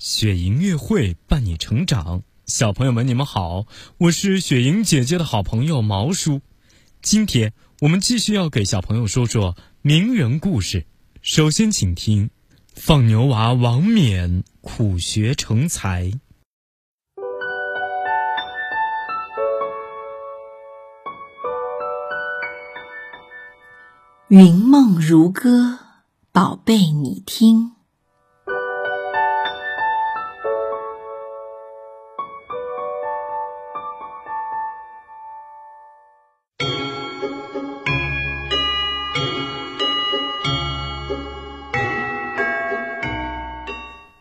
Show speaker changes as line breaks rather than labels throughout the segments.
雪莹乐会伴你成长，小朋友们，你们好，我是雪莹姐姐的好朋友毛叔。今天我们继续要给小朋友说说名人故事。首先，请听放牛娃王冕苦学成才。
云梦如歌，宝贝，你听。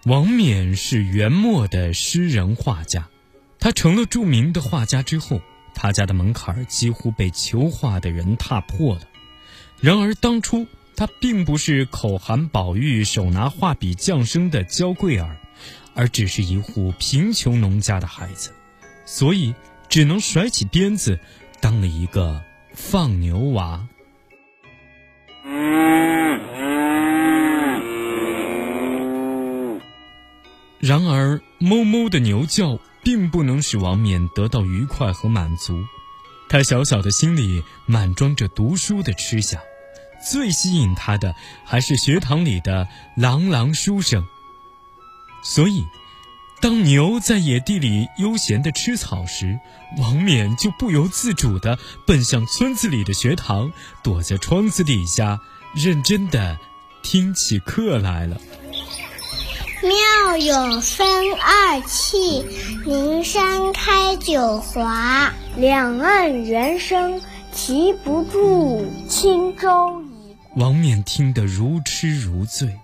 王冕是元末的诗人画家，他成了著名的画家之后，他家的门槛几乎被求画的人踏破了。然而当初他并不是口含宝玉、手拿画笔降生的娇贵儿，而只是一户贫穷农家的孩子，所以只能甩起鞭子，当了一个放牛娃。然而，哞哞的牛叫并不能使王冕得到愉快和满足。他小小的心里满装着读书的痴想，最吸引他的还是学堂里的朗朗书声。所以，当牛在野地里悠闲地吃草时，王冕就不由自主地奔向村子里的学堂，躲在窗子底下，认真地听起课来了。
妙有分二气，灵山开九华，两岸猿声啼不住，轻舟已。
王冕听得如痴如醉，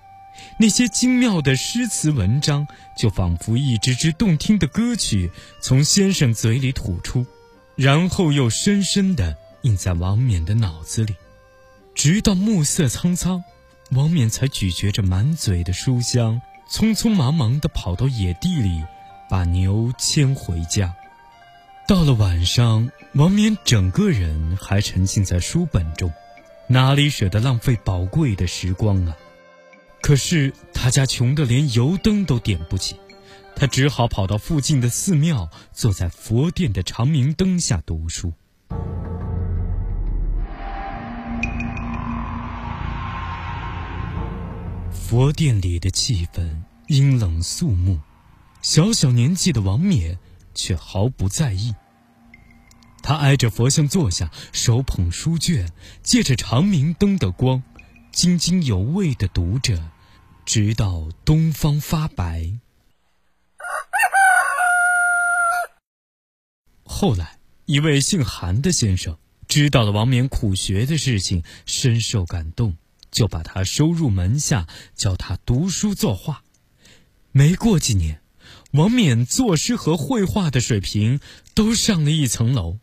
那些精妙的诗词文章，就仿佛一支支动听的歌曲从先生嘴里吐出，然后又深深地印在王冕的脑子里，直到暮色苍苍，王冕才咀嚼着满嘴的书香。匆匆忙忙地跑到野地里，把牛牵回家。到了晚上，王冕整个人还沉浸在书本中，哪里舍得浪费宝贵的时光啊？可是他家穷得连油灯都点不起，他只好跑到附近的寺庙，坐在佛殿的长明灯下读书。佛殿里的气氛阴冷肃穆，小小年纪的王冕却毫不在意。他挨着佛像坐下，手捧书卷，借着长明灯的光，津津有味地读着，直到东方发白。后来，一位姓韩的先生知道了王冕苦学的事情，深受感动。就把他收入门下，教他读书作画。没过几年，王冕作诗和绘画的水平都上了一层楼，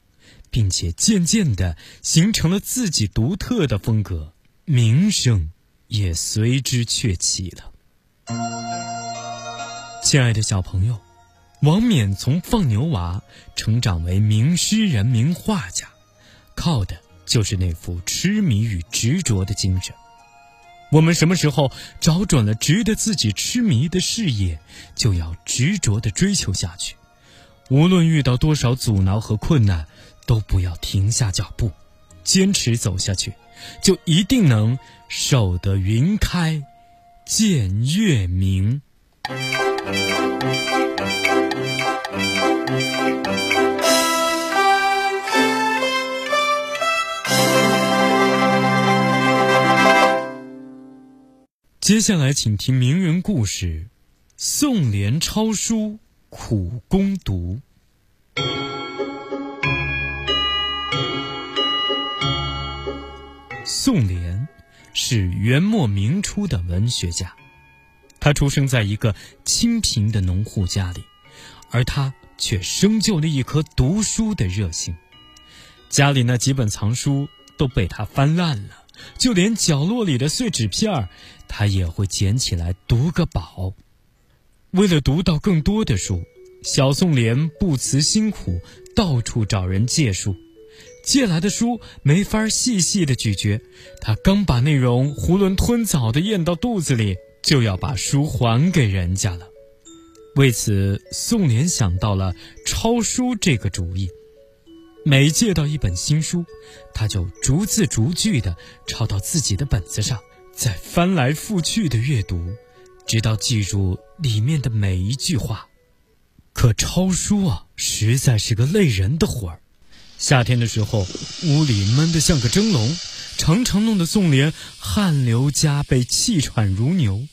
并且渐渐的形成了自己独特的风格，名声也随之鹊起了。亲爱的小朋友，王冕从放牛娃成长为名诗人、名画家，靠的就是那副痴迷与执着的精神。我们什么时候找准了值得自己痴迷的事业，就要执着地追求下去。无论遇到多少阻挠和困难，都不要停下脚步，坚持走下去，就一定能守得云开见月明。接下来，请听名人故事：宋濂抄书苦攻读。宋濂是元末明初的文学家，他出生在一个清贫的农户家里，而他却生就了一颗读书的热心。家里那几本藏书都被他翻烂了。就连角落里的碎纸片儿，他也会捡起来读个饱。为了读到更多的书，小宋濂不辞辛苦，到处找人借书。借来的书没法细细的咀嚼，他刚把内容囫囵吞枣的咽到肚子里，就要把书还给人家了。为此，宋濂想到了抄书这个主意。每借到一本新书，他就逐字逐句地抄到自己的本子上，再翻来覆去地阅读，直到记住里面的每一句话。可抄书啊，实在是个累人的活儿。夏天的时候，屋里闷得像个蒸笼，常常弄得宋濂汗流浃背、气喘如牛。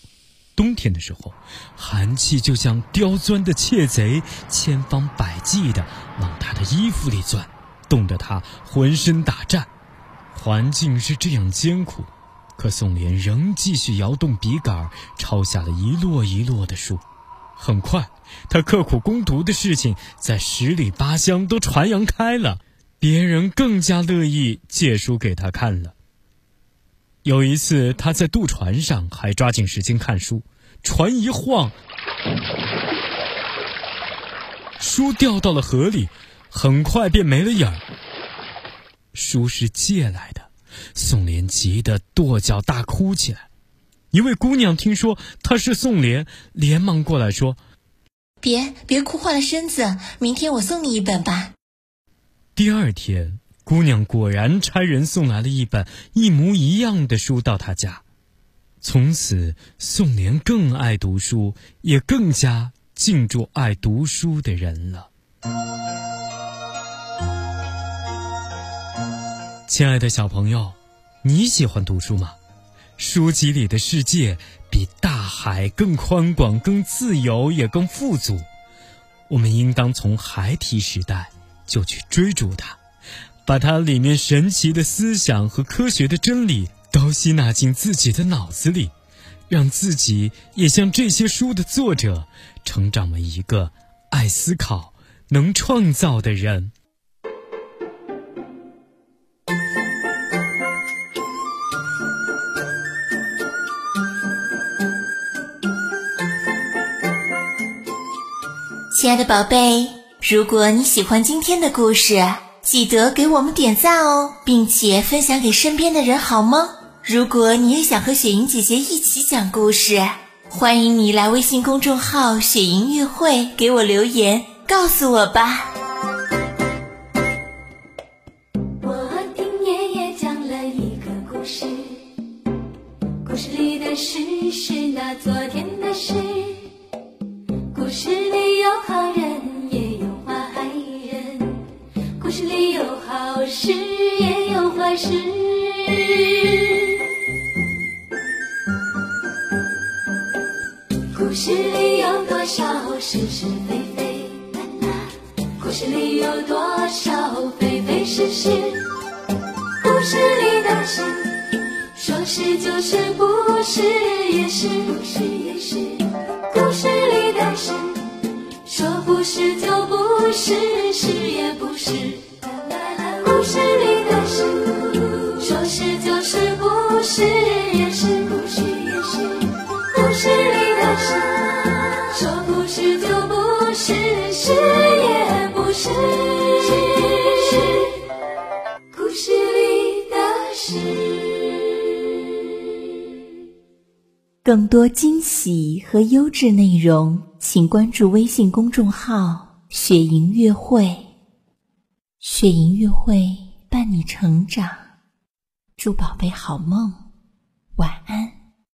冬天的时候，寒气就像刁钻的窃贼，千方百计地往他的衣服里钻，冻得他浑身打颤。环境是这样艰苦，可宋濂仍继续摇动笔杆，抄下了一摞一摞的书。很快，他刻苦攻读的事情在十里八乡都传扬开了，别人更加乐意借书给他看了。有一次，他在渡船上还抓紧时间看书，船一晃，书掉到了河里，很快便没了影儿。书是借来的，宋濂急得跺脚大哭起来。一位姑娘听说她是宋濂，连忙过来说：“
别别哭坏了身子，明天我送你一本吧。”
第二天。姑娘果然差人送来了一本一模一样的书到他家，从此宋濂更爱读书，也更加敬重爱读书的人了。亲爱的小朋友，你喜欢读书吗？书籍里的世界比大海更宽广、更自由，也更富足。我们应当从孩提时代就去追逐它。把它里面神奇的思想和科学的真理都吸纳进自己的脑子里，让自己也像这些书的作者，成长为一个爱思考、能创造的人。
亲爱的宝贝，如果你喜欢今天的故事。记得给我们点赞哦，并且分享给身边的人，好吗？如果你也想和雪莹姐姐一起讲故事，欢迎你来微信公众号“雪莹乐会”给我留言，告诉我吧。
故事里有好事，也有坏事。故事里有多少是是非非？故事里有多少非非是是？故事里的事，说是就，是，不是也是。不是就不是，是也不是。故事里的事，说是就是，不是也是，不是也是。故事里的事，说不是就不是，是也不是。故事里的事。
更多惊喜和优质内容，请关注微信公众号“雪莹乐会”。雪莹乐会伴你成长，祝宝贝好梦，晚安。